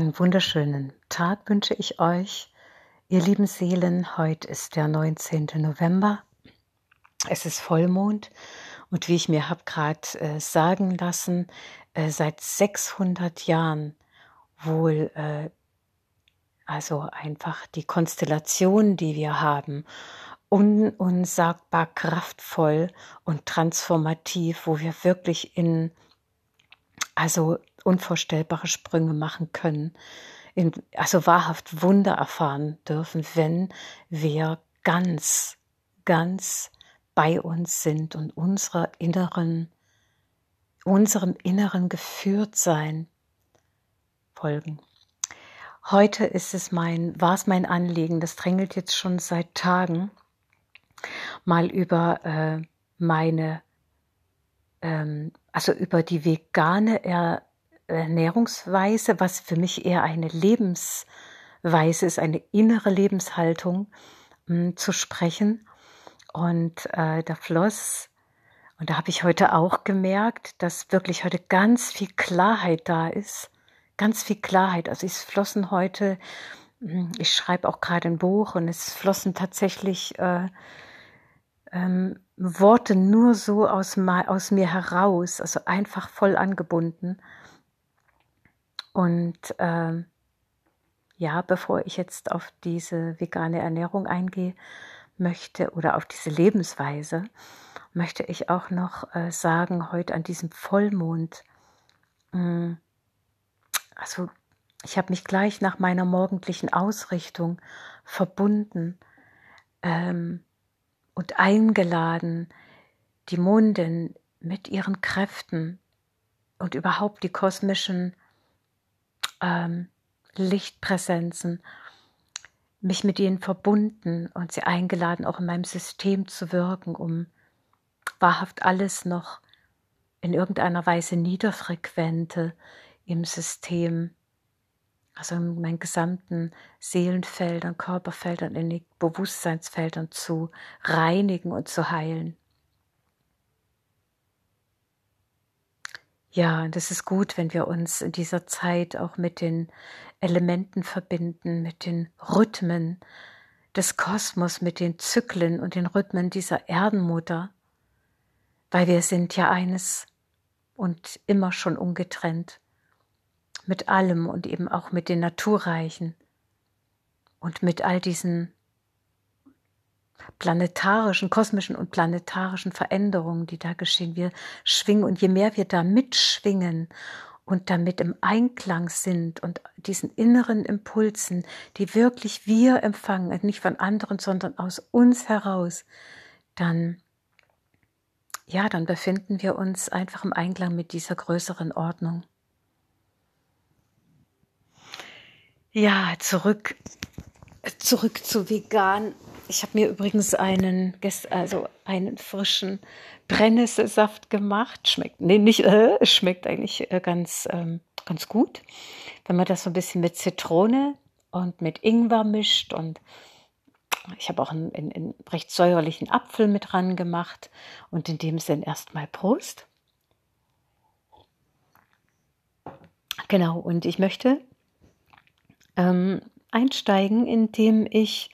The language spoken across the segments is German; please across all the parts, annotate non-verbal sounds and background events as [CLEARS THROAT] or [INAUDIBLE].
Einen wunderschönen Tag wünsche ich euch, ihr lieben Seelen. Heute ist der 19. November. Es ist Vollmond und wie ich mir habe gerade äh, sagen lassen, äh, seit 600 Jahren wohl äh, also einfach die Konstellation, die wir haben, un unsagbar kraftvoll und transformativ, wo wir wirklich in also unvorstellbare Sprünge machen können, in, also wahrhaft Wunder erfahren dürfen, wenn wir ganz, ganz bei uns sind und unserer inneren, unserem inneren Geführtsein folgen. Heute ist es mein, war es mein Anliegen, das drängelt jetzt schon seit Tagen, mal über äh, meine, ähm, also über die vegane er Ernährungsweise, was für mich eher eine Lebensweise ist, eine innere Lebenshaltung mh, hm, zu sprechen. Und äh, da floss, und da habe ich heute auch gemerkt, dass wirklich heute ganz viel Klarheit da ist. Ganz viel Klarheit. Also es flossen heute, hm, ich schreibe auch gerade ein Buch und es flossen tatsächlich äh, ähm, Worte nur so aus, aus mir heraus, also einfach voll angebunden. Und ähm, ja, bevor ich jetzt auf diese vegane Ernährung eingehe möchte oder auf diese Lebensweise, möchte ich auch noch äh, sagen, heute an diesem Vollmond, mh, hm, also ich habe mich gleich nach meiner morgendlichen Ausrichtung verbunden ähm, und eingeladen, die Mondin mit ihren Kräften und überhaupt die kosmischen ähm, Lichtpräsenzen, mich mit ihnen verbunden und sie eingeladen, auch in meinem System zu wirken, um wahrhaft alles noch in irgendeiner Weise niederfrequente im System, also in meinen gesamten Seelenfeldern, Körperfeldern, in den Bewusstseinsfeldern zu reinigen und zu heilen. Ja, das ist gut, wenn wir uns in dieser Zeit auch mit den Elementen verbinden, mit den Rhythmen des Kosmos, mit den Zyklen und den Rhythmen dieser Erdenmutter, weil wir sind ja eines und immer schon ungetrennt mit allem und eben auch mit den Naturreichen und mit all diesen planetarischen, kosmischen und planetarischen Veränderungen, die da geschehen. Wir schwingen und je mehr wir da mitschwingen und damit im Einklang sind und diesen inneren Impulsen, die wirklich wir empfangen, nicht von anderen, sondern aus uns heraus, dann ja, dann befinden wir uns einfach im Einklang mit dieser größeren Ordnung. Ja, zurück, zurück zu vegan ich habe mir übrigens einen, also einen frischen Brennnesselsaft gemacht. Schmeckt, nee, nicht, äh, schmeckt eigentlich äh, ganz, ähm, ganz gut. Wenn man das so ein bisschen mit Zitrone und mit Ingwer mischt und ich habe auch einen, einen, einen recht säuerlichen Apfel mit dran gemacht und in dem Sinn erstmal Prost. Genau, und ich möchte ähm, einsteigen, indem ich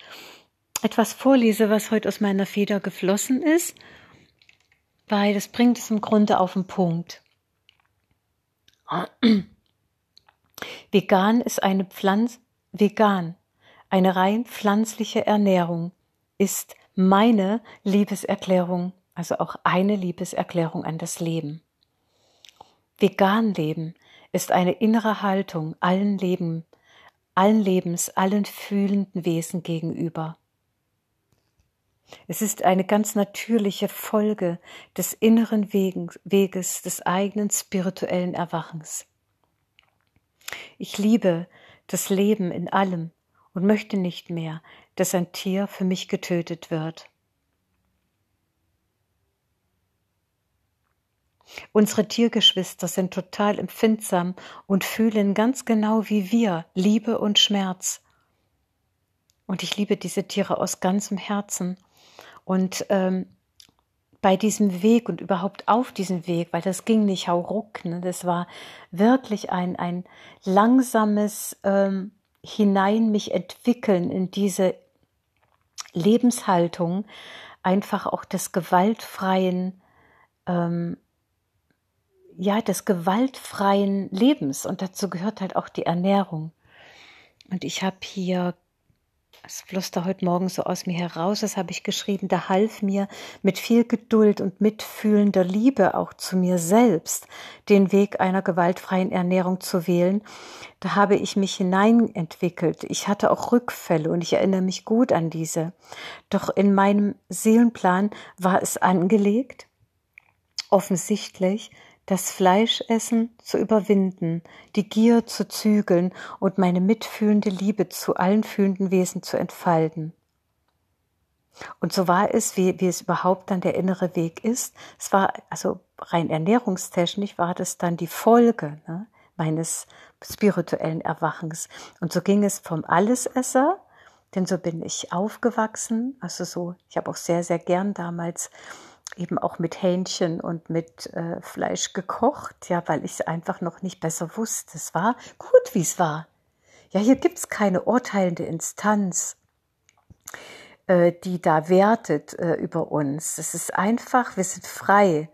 etwas vorlese, was heute aus meiner Feder geflossen ist, weil das bringt es im Grunde auf den Punkt. [CLEARS THROAT] Vegan ist eine Pflanz vegan, eine rein pflanzliche Ernährung ist meine Liebeserklärung, also auch eine Liebeserklärung an das Leben. Vegan leben ist eine innere Haltung allen Leben, allen Lebens, allen fühlenden Wesen gegenüber. Es ist eine ganz natürliche Folge des inneren Weges des eigenen spirituellen Erwachens. Ich liebe das Leben in allem und möchte nicht mehr, dass ein Tier für mich getötet wird. Unsere Tiergeschwister sind total empfindsam und fühlen ganz genau wie wir Liebe und Schmerz. Und ich liebe diese Tiere aus ganzem Herzen und ähm, bei diesem Weg und überhaupt auf diesem Weg, weil das ging nicht hauruck, ne? das war wirklich ein, ein langsames ähm, Hinein mich entwickeln in diese Lebenshaltung, einfach auch des gewaltfreien, ähm, ja, des gewaltfreien Lebens. Und dazu gehört halt auch die Ernährung. Und ich habe hier es floss heute Morgen so aus mir heraus, das habe ich geschrieben, da half mir mit viel Geduld und mitfühlender Liebe auch zu mir selbst, den Weg einer gewaltfreien Ernährung zu wählen. Da habe ich mich hineinentwickelt. Ich hatte auch Rückfälle und ich erinnere mich gut an diese. Doch in meinem Seelenplan war es angelegt, offensichtlich, das Fleischessen zu überwinden, die Gier zu zügeln und meine mitfühlende Liebe zu allen fühlenden Wesen zu entfalten. Und so war es, wie, wie es überhaupt dann der innere Weg ist. Es war, also rein ernährungstechnisch war das dann die Folge ne, meines spirituellen Erwachens. Und so ging es vom Allesesser, denn so bin ich aufgewachsen. Also so, ich habe auch sehr, sehr gern damals eben auch mit Hähnchen und mit äh, Fleisch gekocht, ja, weil ich es einfach noch nicht besser wusste. Es war gut, wie es war. Ja, hier gibt es keine urteilende Instanz, äh, die da wertet äh, über uns. Es ist einfach, wir sind frei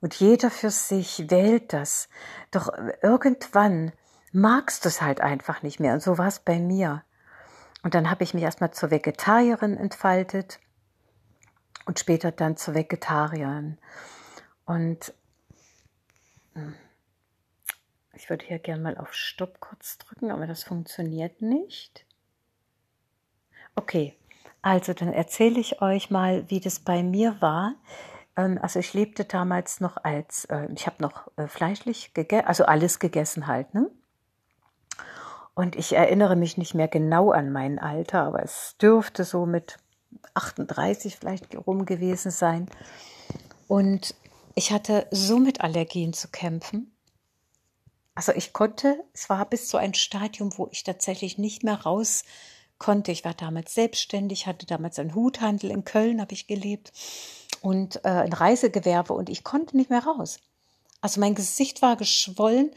und jeder für sich wählt das. Doch irgendwann magst du es halt einfach nicht mehr und so war es bei mir. Und dann habe ich mich erstmal zur Vegetarierin entfaltet und später dann zu Vegetariern. Und hm, ich würde hier gerne mal auf Stopp kurz drücken, aber das funktioniert nicht. Okay, also dann erzähle ich euch mal, wie das bei mir war. Ähm, also ich lebte damals noch als, äh, ich habe noch äh, fleischlich gegessen, also alles gegessen halt, ne? Und ich erinnere mich nicht mehr genau an mein Alter, aber es dürfte so mit 38 vielleicht rum gewesen sein. Und ich hatte so mit Allergien zu kämpfen. Also ich konnte, es war bis zu einem Stadium, wo ich tatsächlich nicht mehr raus konnte. Ich war damals selbstständig, hatte damals einen Huthandel in Köln, habe ich gelebt und äh, ein Reisegewerbe und ich konnte nicht mehr raus. Also mein Gesicht war geschwollen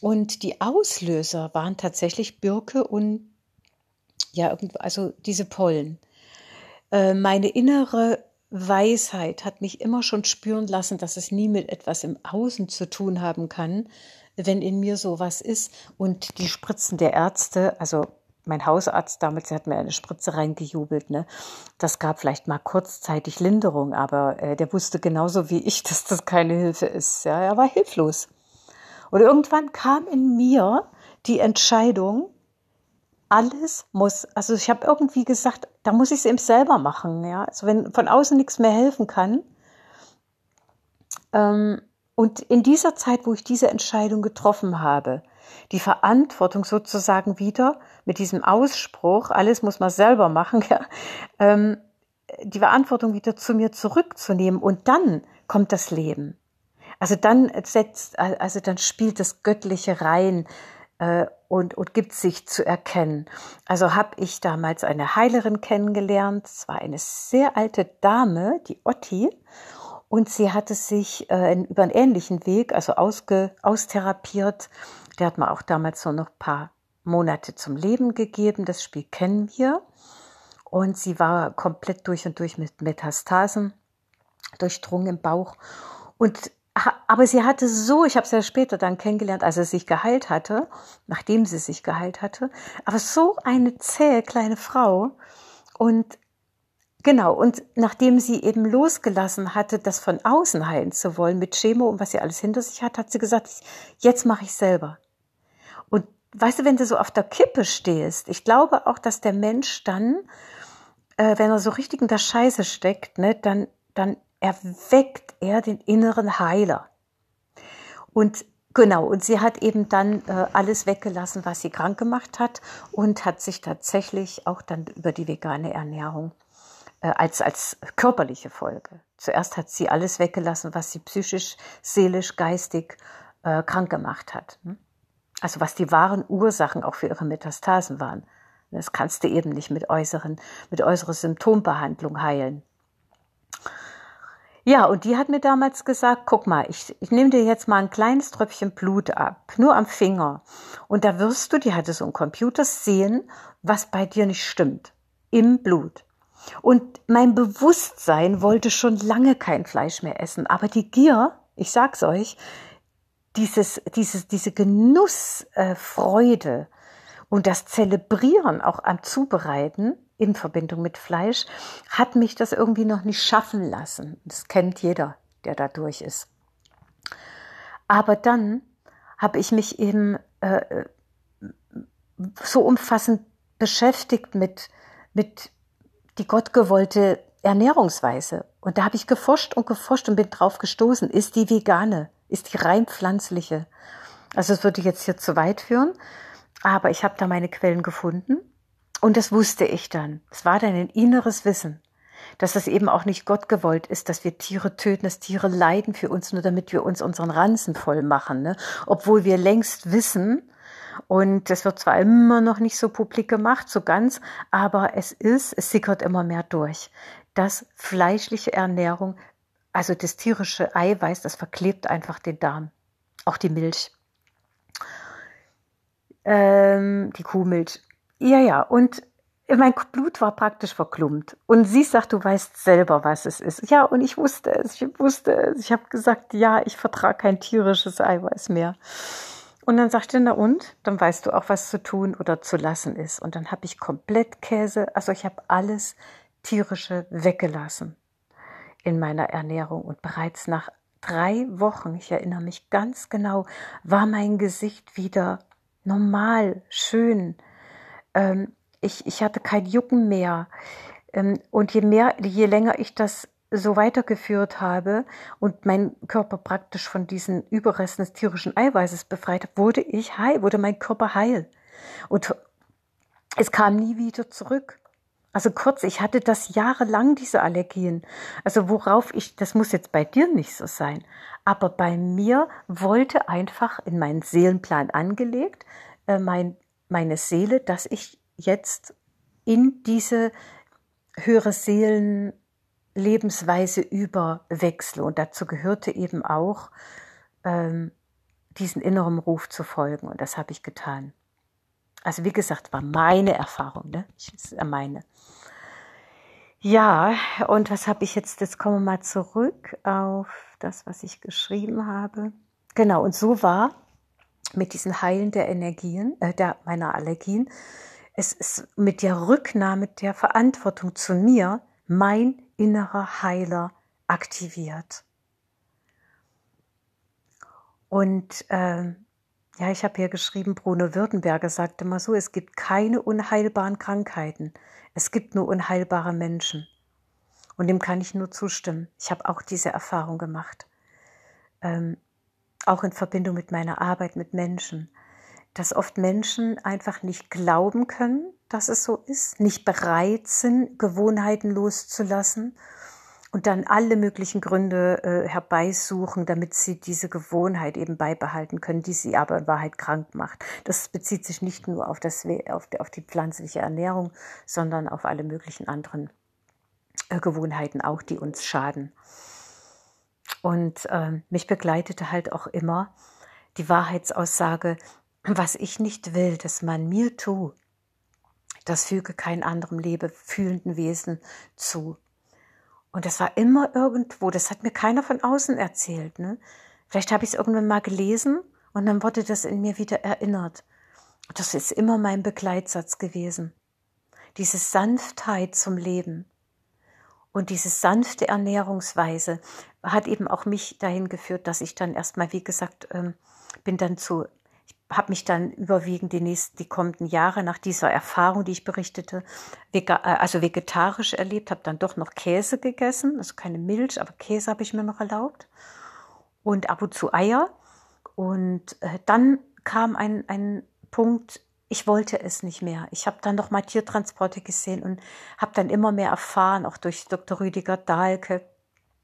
und die Auslöser waren tatsächlich Birke und ja, also diese Pollen. Äh, meine innere Weisheit hat mich immer schon spüren lassen, dass es nie mit etwas im Außen zu tun haben kann, wenn in mir sowas ist. Und die Spritzen der Ärzte, also mein Hausarzt damals, der hat mir eine Spritze reingejubelt, ne? Das gab vielleicht mal kurzzeitig Linderung, aber äh, der wusste genauso wie ich, [LAUGHS] dass das keine Hilfe ist. Ja, er war hilflos. Und irgendwann kam in mir die Entscheidung, alles muss, also ich habe irgendwie gesagt, da muss ich es eben selber machen. Ja? Also wenn von außen nichts mehr helfen kann. Ähm, und in dieser Zeit, wo ich diese Entscheidung getroffen habe, die Verantwortung sozusagen wieder mit diesem Ausspruch, alles muss man selber machen, [LAUGHS] ja, ähm, die Verantwortung wieder zu mir zurückzunehmen und dann kommt das Leben. Also dann setzt, also dann spielt das Göttliche rein äh, und, und gibt sich zu erkennen. Also habe ich damals eine Heilerin kennengelernt. Es war eine sehr alte Dame, die Otti. Und sie hatte sich äh, über einen ähnlichen Weg, also ausge, austherapiert. Der hat mir auch damals so noch ein paar Monate zum Leben gegeben. Das Spiel kennen wir. Und sie war komplett durch und durch mit Metastasen durchdrungen im Bauch. Und aber sie hatte so, ich habe es ja später dann kennengelernt, als sie sich geheilt hatte, nachdem sie sich geheilt hatte, aber so eine zähe kleine Frau und genau, und nachdem sie eben losgelassen hatte, das von außen heilen zu wollen mit Chemo und was sie alles hinter sich hat, hat sie gesagt, jetzt mache ich selber. Und weißt du, wenn du so auf der Kippe stehst, ich glaube auch, dass der Mensch dann, äh, wenn er so richtig in der Scheiße steckt, ne, dann, dann erweckt er den inneren Heiler. Und genau, und sie hat eben dann äh, alles weggelassen, was sie krank gemacht hat und hat sich tatsächlich auch dann über die vegane Ernährung äh, als, als körperliche Folge. Zuerst hat sie alles weggelassen, was sie psychisch, seelisch, geistig äh, krank gemacht hat. Hm? Also was die wahren Ursachen auch für ihre Metastasen waren. Das kannst du eben nicht mit äußeren, mit äußerer Symptombehandlung heilen. Ja, und die hat mir damals gesagt, guck mal, ich, ich nehme dir jetzt mal ein kleines Tröpfchen Blut ab, nur am Finger. Und da wirst du, die hatte so einen Computer, sehen, was bei dir nicht stimmt. Im Blut. Und mein Bewusstsein wollte schon lange kein Fleisch mehr essen. Aber die Gier, ich sag's euch, dieses, dieses, diese Genussfreude äh, und das Zelebrieren auch am Zubereiten in Verbindung mit Fleisch hat mich das irgendwie noch nicht schaffen lassen. Das kennt jeder, der da durch ist. Aber dann habe ich mich eben äh, so umfassend beschäftigt mit, mit die gottgewollte Ernährungsweise. Und da habe ich geforscht und geforscht und bin drauf gestoßen. Ist die vegane? Ist die rein pflanzliche? Also es würde jetzt hier zu weit führen, aber ich habe da meine Quellen gefunden und das wusste ich dann. Es war dann ein inneres Wissen, dass das eben auch nicht Gott gewollt ist, dass wir Tiere töten, dass Tiere leiden für uns, nur damit wir uns unseren Ranzen voll machen. Ne? Obwohl wir längst wissen, und das wird zwar immer noch nicht so publik gemacht, so ganz, aber es ist, es sickert immer mehr durch, dass fleischliche Ernährung, also das tierische Eiweiß, das verklebt einfach den Darm. Auch die Milch. Ähm, die Kuhmilch. Ja, ja, und mein Blut war praktisch verklumpt. Und sie sagt, du weißt selber, was es ist. Ja, und ich wusste es, ich wusste es. Ich habe gesagt, ja, ich vertrage kein tierisches Eiweiß mehr. Und dann sagt er, na und? Dann weißt du auch, was zu tun oder zu lassen ist. Und dann habe ich komplett Käse, also ich habe alles tierische weggelassen in meiner Ernährung. Und bereits nach drei Wochen, ich erinnere mich ganz genau, war mein Gesicht wieder normal, schön. Ähm, ich, ich hatte kein Jucken mehr. Ähm, und je mehr, je länger ich das so weitergeführt habe und mein Körper praktisch von diesen Überresten des tierischen Eiweißes befreit wurde ich heil, wurde mein Körper heil. Und es kam nie wieder zurück. Also kurz, ich hatte das jahrelang, diese Allergien. Also worauf ich, das muss jetzt bei dir nicht so sein, aber bei mir wollte einfach in meinen Seelenplan angelegt, äh, mein, meine Seele, dass ich jetzt in diese höhere Seelen Lebensweise überwechsle. Und dazu gehörte eben auch, ähm, diesen inneren Ruf zu folgen. Und das habe ich getan. Also wie gesagt, war meine Erfahrung, ne? Ich ist meine. Ja, und was habe ich jetzt? Jetzt kommen wir mal zurück auf das, was ich geschrieben habe. Genau, und so war mit diesen Heilen der Energien, äh, der, meiner Allergien, es ist mit der Rücknahme der Verantwortung zu mir mein innerer Heiler aktiviert. Und äh, ja, ich habe hier geschrieben, Bruno Württemberger sagte mal so, es gibt keine unheilbaren Krankheiten, es gibt nur unheilbare Menschen. Und dem kann ich nur zustimmen. Ich habe auch diese Erfahrung gemacht. Ähm, auch in Verbindung mit meiner Arbeit mit Menschen dass oft Menschen einfach nicht glauben können, dass es so ist, nicht bereit sind, Gewohnheiten loszulassen und dann alle möglichen Gründe äh, herbeisuchen, damit sie diese Gewohnheit eben beibehalten können, die sie aber in Wahrheit krank macht. Das bezieht sich nicht nur auf, das, auf, die, auf die pflanzliche Ernährung, sondern auf alle möglichen anderen äh, Gewohnheiten auch, die uns schaden. Und äh, mich begleitete halt auch immer die Wahrheitsaussage, was ich nicht will, dass man mir tut, das füge kein anderem lebefühlenden Wesen zu. Und das war immer irgendwo, das hat mir keiner von außen erzählt. Ne? Vielleicht habe ich es irgendwann mal gelesen und dann wurde das in mir wieder erinnert. Das ist immer mein Begleitsatz gewesen. Diese Sanftheit zum Leben und diese sanfte Ernährungsweise hat eben auch mich dahin geführt, dass ich dann erstmal, wie gesagt, ähm, bin dann zu habe mich dann überwiegend die nächsten, die kommenden Jahre nach dieser Erfahrung, die ich berichtete, äh, also vegetarisch erlebt, habe dann doch noch Käse gegessen, also keine Milch, aber Käse habe ich mir noch erlaubt und ab und zu Eier. Und äh, dann kam ein, ein Punkt, ich wollte es nicht mehr. Ich habe dann noch mal Tiertransporte gesehen und habe dann immer mehr erfahren, auch durch Dr. Rüdiger Dahlke,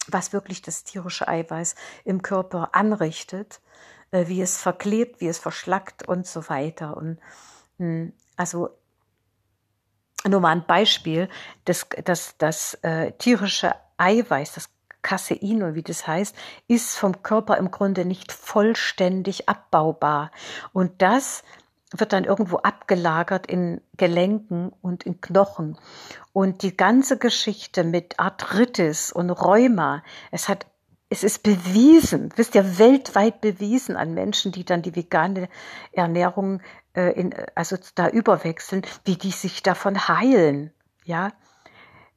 was wirklich das tierische Eiweiß im Körper anrichtet äh, wie es verklebt, wie es verschlackt und so weiter. Und hm, also nur mal ein Beispiel, das, das, das äh, tierische Eiweiß, das Casein oder wie das heißt, ist vom Körper im Grunde nicht vollständig abbaubar. Und das wird dann irgendwo abgelagert in Gelenken und in Knochen. Und die ganze Geschichte mit Arthritis und Rheuma, es hat es ist bewiesen, wisst ihr, weltweit bewiesen an Menschen, die dann die vegane Ernährung äh, in, also da überwechseln, wie die sich davon heilen. Ja,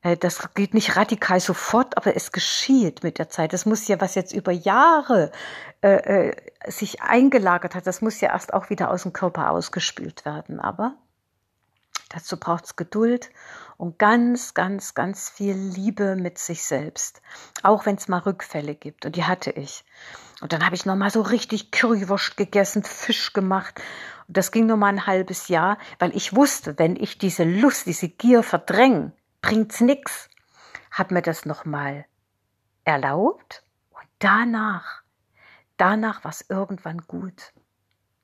äh, das geht nicht radikal sofort, aber es geschieht mit der Zeit. Das muss ja, was jetzt über Jahre äh, äh, sich eingelagert hat, das muss ja erst auch wieder aus dem Körper ausgespült werden. Aber dazu braucht es Geduld und ganz, ganz, ganz viel Liebe mit sich selbst. Auch wenn es mal Rückfälle gibt. Und die hatte ich. Und dann habe ich nochmal so richtig Currywurst gegessen, Fisch gemacht. Und das ging nur mal ein halbes Jahr, weil ich wusste, wenn ich diese Lust, diese Gier verdränge, bringt's nix. Hab mir das nochmal erlaubt und danach, danach war es irgendwann gut.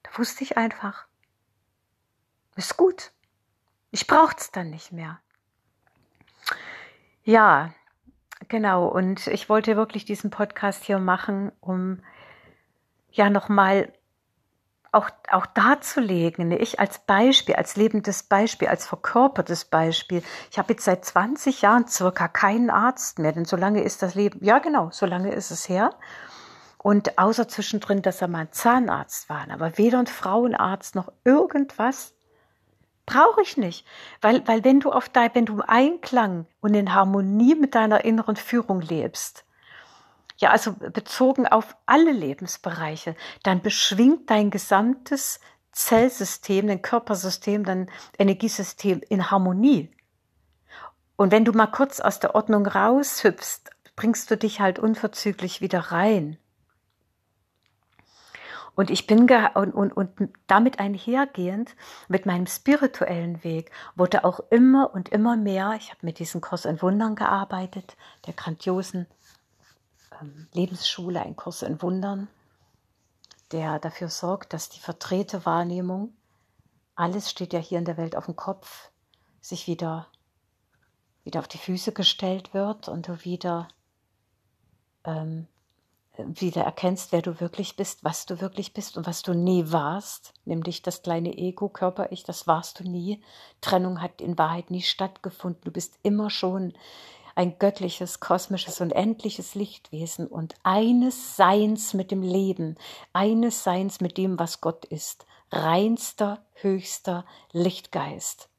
Da wusste ich einfach, ist gut. Ich braucht's dann nicht mehr. Ja, genau. Und ich wollte wirklich diesen Podcast hier machen, um ja nochmal auch, auch darzulegen, ich als Beispiel, als lebendes Beispiel, als verkörpertes Beispiel. Ich habe jetzt seit 20 Jahren circa keinen Arzt mehr, denn so lange ist das Leben, ja genau, so lange ist es her. Und außer zwischendrin, dass er mal ein Zahnarzt war, aber weder ein Frauenarzt noch irgendwas brauche ich nicht. Weil, weil wenn du auf dein, wenn du im Einklang und in Harmonie mit deiner inneren Führung lebst, ja, also bezogen auf alle Lebensbereiche, dann beschwingt dein gesamtes Zellsystem, dein Körpersystem, dein Energiesystem in Harmonie. Und wenn du mal kurz aus der Ordnung raushüpfst, bringst du dich halt unverzüglich wieder rein. Und ich bin und, und, und damit einhergehend mit meinem spirituellen Weg wurde auch immer und immer mehr, ich habe mit diesem Kurs in Wundern gearbeitet, der grandiosen ähm, Lebensschule, ein Kurs in Wundern, der dafür sorgt, dass die verdrehte Wahrnehmung, alles steht ja hier in der Welt auf dem Kopf, sich wieder, wieder auf die Füße gestellt wird und du wieder, ähm, wieder erkennst, wer du wirklich bist, was du wirklich bist und was du nie warst, nämlich das kleine Ego, Körper-Ich, das warst du nie. Trennung hat in Wahrheit nie stattgefunden. Du bist immer schon ein göttliches, kosmisches, unendliches Lichtwesen und eines Seins mit dem Leben, eines Seins mit dem, was Gott ist, reinster, höchster Lichtgeist,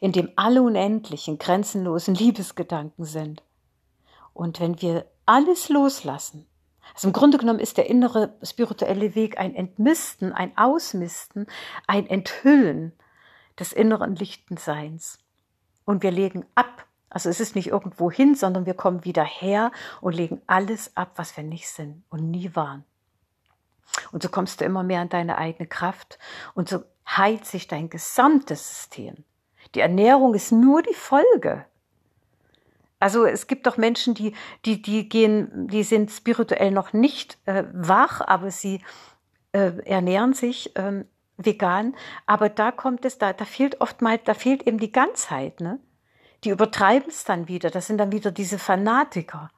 in dem alle unendlichen, grenzenlosen Liebesgedanken sind. Und wenn wir alles loslassen, also im Grunde genommen ist der innere spirituelle Weg ein Entmisten, ein Ausmisten, ein Enthüllen des inneren Lichtenseins. Und wir legen ab, also es ist nicht irgendwo hin, sondern wir kommen wieder her und legen alles ab, was wir nicht sind und nie waren. Und so kommst du immer mehr an deine eigene Kraft und so heilt sich dein gesamtes System. Die Ernährung ist nur die Folge. Also es gibt doch Menschen, die, die, die gehen, die sind spirituell noch nicht äh, wach, aber sie äh, ernähren sich ähm, vegan. Aber da kommt es, da, da fehlt oftmals, da fehlt eben die Ganzheit, ne? die übertreiben es dann wieder. Das sind dann wieder diese Fanatiker.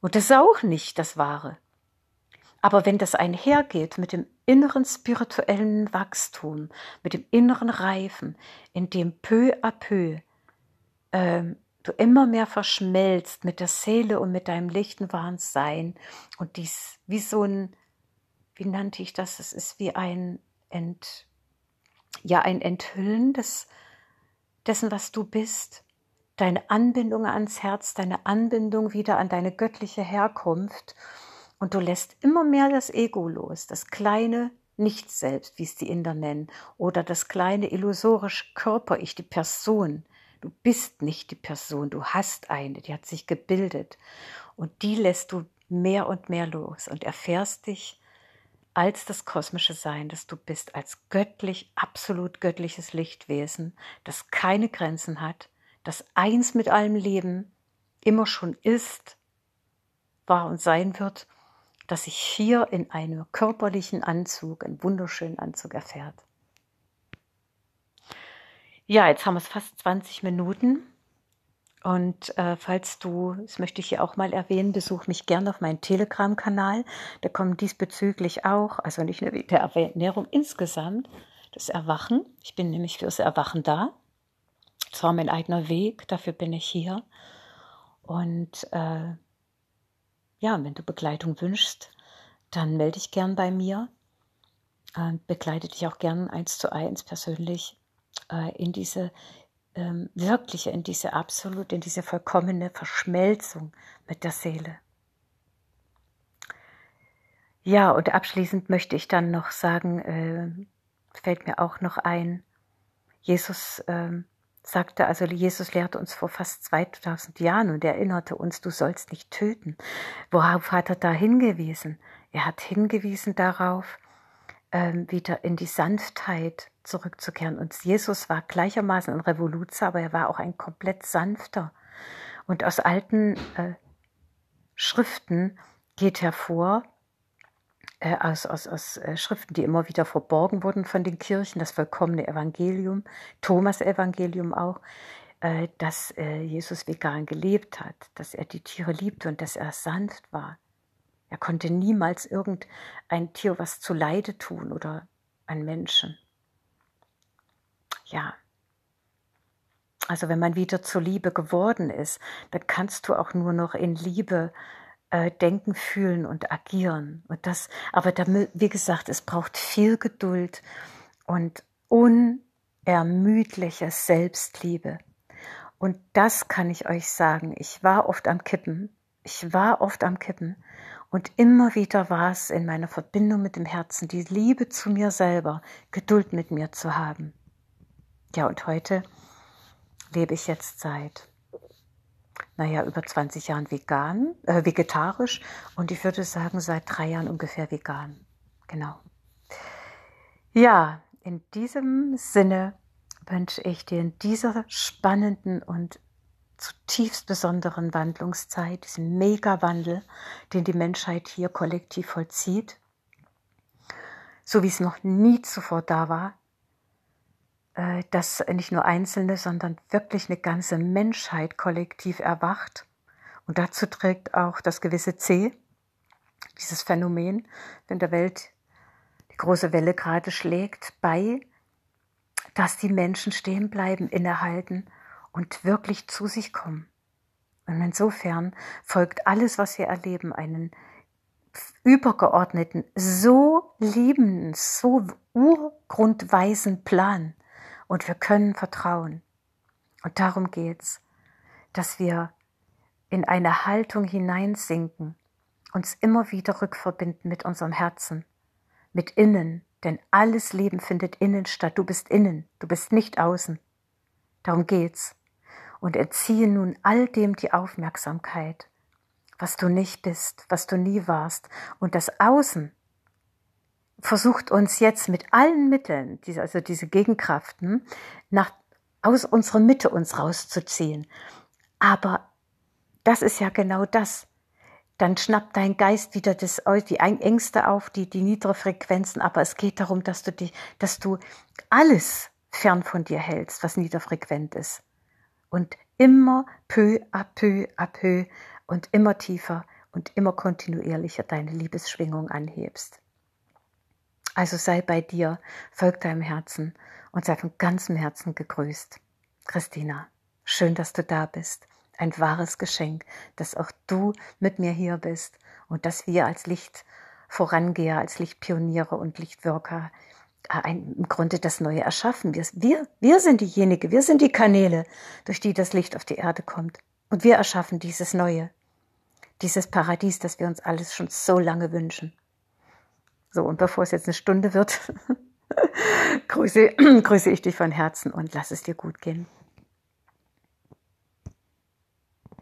Und das ist auch nicht das Wahre. Aber wenn das einhergeht mit dem inneren spirituellen Wachstum, mit dem inneren Reifen, in dem peu à peu ähm, du immer mehr verschmelzt mit der Seele und mit deinem lichten wahren Sein und dies wie so ein, wie nannte ich das? Es ist wie ein Ent, ja ein Enthüllen des, dessen, was du bist deine Anbindung ans Herz, deine Anbindung wieder an deine göttliche Herkunft. Und du lässt immer mehr das Ego los, das kleine Nicht-Selbst, wie es die Inder nennen, oder das kleine illusorische Körper-Ich, die Person. Du bist nicht die Person, du hast eine, die hat sich gebildet. Und die lässt du mehr und mehr los und erfährst dich als das kosmische Sein, das du bist, als göttlich, absolut göttliches Lichtwesen, das keine Grenzen hat, das eins mit allem Leben immer schon ist, war und sein wird, das sich hier in einem körperlichen Anzug, einen wunderschönen Anzug erfährt. Ja, jetzt haben wir es fast 20 Minuten Und äh, falls du, das möchte ich hier auch mal erwähnen, besuch mich gerne auf meinen Telegram-Kanal. Da kommen diesbezüglich auch, also nicht nur der Ernährung insgesamt, das Erwachen. Ich bin nämlich fürs Erwachen da. Das war mein eigener Weg, dafür bin ich hier. Und äh, ja, wenn du Begleitung wünschst, dann melde dich gern bei mir. Äh, begleite dich auch gern eins zu eins persönlich äh, in diese ähm, wirkliche, in diese absolute, in diese vollkommene Verschmelzung mit der Seele. Ja, und abschließend möchte ich dann noch sagen, äh, fällt mir auch noch ein, Jesus äh, sagte, also Jesus lehrte uns vor fast 2000 Jahren und erinnerte uns, du sollst nicht töten. Worauf hat er da hingewiesen? Er hat hingewiesen darauf, ähm, wieder in die Sanftheit zurückzukehren. Und Jesus war gleichermaßen ein Revoluzer, aber er war auch ein komplett sanfter. Und aus alten äh, Schriften geht hervor, äh, aus, aus, aus äh, Schriften, die immer wieder verborgen wurden von den Kirchen, das vollkommene Evangelium, Thomas Evangelium auch, äh, dass äh, Jesus vegan gelebt hat, dass er die Tiere liebte und dass er sanft war. Er konnte niemals irgendein Tier was zu Leide tun oder ein Menschen ja, also wenn man wieder zur Liebe geworden ist, dann kannst du auch nur noch in Liebe äh, denken, fühlen und agieren. Und das, aber damit, wie gesagt, es braucht viel Geduld und unermüdliche Selbstliebe. Und das kann ich euch sagen. Ich war oft am Kippen. Ich war oft am Kippen. Und immer wieder war es in meiner Verbindung mit dem Herzen, die Liebe zu mir selber, Geduld mit mir zu haben. Ja, und heute lebe ich jetzt seit, naja, über 20 Jahren vegan, äh, vegetarisch und ich würde sagen, seit drei Jahren ungefähr vegan. Genau. Ja, in diesem Sinne wünsche ich dir in dieser spannenden und zutiefst besonderen Wandlungszeit, diesen Mega-Wandel, den die Menschheit hier kollektiv vollzieht, so wie es noch nie zuvor da war, äh, dass nicht nur Einzelne, sondern wirklich eine ganze Menschheit kollektiv erwacht. Und dazu trägt auch das gewisse C, dieses Phänomen, wenn der Welt die große Welle gerade schlägt, bei, dass die Menschen stehen bleiben, innehalten und wirklich zu sich kommen. Und insofern folgt alles, was wir erleben, einen übergeordneten, so liebenden, so urgrundweisen Plan, und wir können vertrauen. Und darum geht's, dass wir in eine Haltung hineinsinken, uns immer wieder rückverbinden mit unserem Herzen, mit innen, denn alles Leben findet innen statt. Du bist innen, du bist nicht außen. Darum geht's. Und entziehe nun all dem die Aufmerksamkeit, was du nicht bist, was du nie warst. Und das Außen versucht uns jetzt mit allen Mitteln, also diese Gegenkraften, nach, aus unserer Mitte uns rauszuziehen. Aber das ist ja genau das. Dann schnappt dein Geist wieder das, die Ängste auf, die, die niedere Frequenzen. Aber es geht darum, dass du, die, dass du alles fern von dir hältst, was niederfrequent ist. Und immer peu à peu à peu und immer tiefer und immer kontinuierlicher deine Liebesschwingung anhebst. Also sei bei dir, folg deinem Herzen und sei von ganzem Herzen gegrüßt. Christina, schön, dass du da bist. Ein wahres Geschenk, dass auch du mit mir hier bist und dass wir als Lichtvorangeher, als Lichtpioniere und Lichtwirker im Grunde das Neue erschaffen. Wir, wir, wir sind diejenigen, wir sind die Kanäle, durch die das Licht auf die Erde kommt. Und wir erschaffen dieses Neue, dieses Paradies, das wir uns alles schon so lange wünschen. So, und bevor es jetzt eine Stunde wird, [LAUGHS] grüße, [CLEARS THROAT] grüße ich dich von Herzen und lass es dir gut gehen.